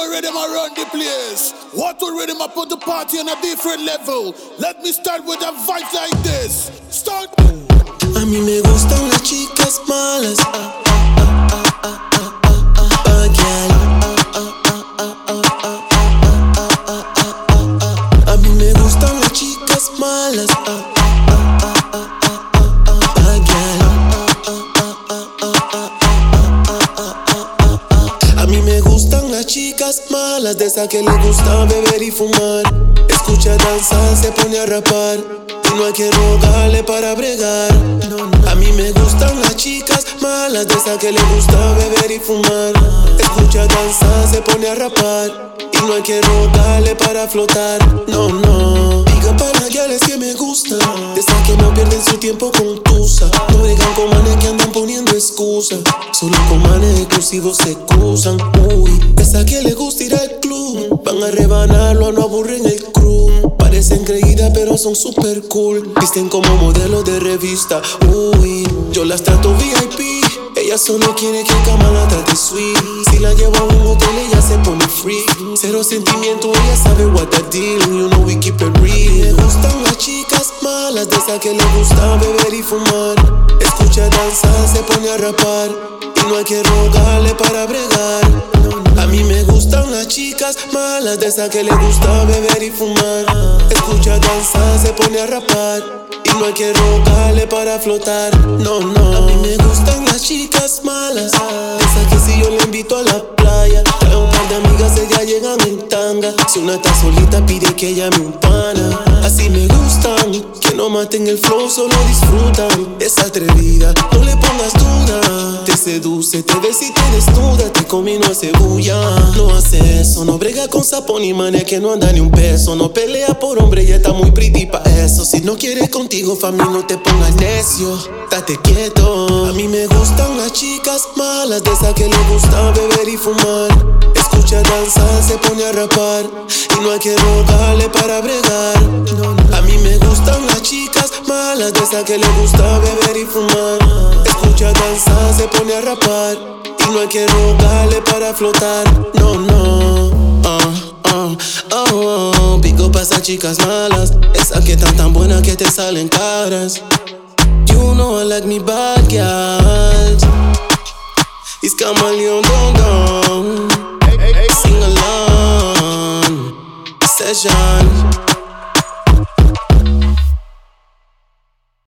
know rhythm I run the place. What put the party on a different level? Let me start with a vibe like this. Start. A mí me gustan las chicas malas. Ah, ah, ah, ah, gustan las chicas malas, de esas que le gusta beber y fumar. Escucha danzar, se pone a rapar. Y no hay que rogarle para bregar. A mí me gustan las chicas malas, de esas que le gusta beber y fumar. Escucha danzar, se pone a rapar. Y no hay que rogarle para flotar. No, no. Diga para guiales que me gustan. De esas que no pierden su tiempo con Solo con manes exclusivos se excusan. Uy, esa que le gusta ir al club. Van a rebanarlo, no aburren el crew. Parecen creídas, pero son super cool. Visten como modelos de revista. Uy, yo las trato VIP. Ella solo quiere que cama la trate sweet. Si la llevo a un hotel, ella se pone free. Cero sentimiento, ella sabe what the deal. You know we keep it real. Me gustan las chicas malas, de esas que le gusta beber y fumar. Escucha danzar, se pone a rapar. Y no hay que rogarle para bregar. A mí me gustan las chicas malas, de esas que le gusta beber y fumar. Escucha danzar, se pone a rapar. Y no hay que rogarle para flotar. No, no. A mí me gustan las chicas malas. Esas que si yo le invito a la playa, trae un par de amigas, ellas llegan en tanga. Si una está solita, pide que llame un pana. Así me gustan, que no maten el flow, solo disfrutan. Es atrevida, no le pongas duda. Te seduce, te ves y te desnuda. Te come y no hace bulla. No hace eso, no brega con sapo ni manía que no anda ni un peso. No pelea por hombre, ya está muy pretty pa' eso. Si no quiere contigo, fami, no te pongas necio. Date quieto. A mí me gustan las chicas malas, de esas que le gusta beber y fumar. Escucha danzar, se pone a rapar. Y no hay que rogarle para bregar. Esas que le gusta beber y fumar. Escucha danzar, se pone a rapar. Y no hay que rogarle para flotar. No, no. Ah, oh, oh. Pico pa' esas chicas malas. Esas que están tan buenas que te salen caras. You know I like me bad girls. It's Camaleon Don Don. Sing along. Session.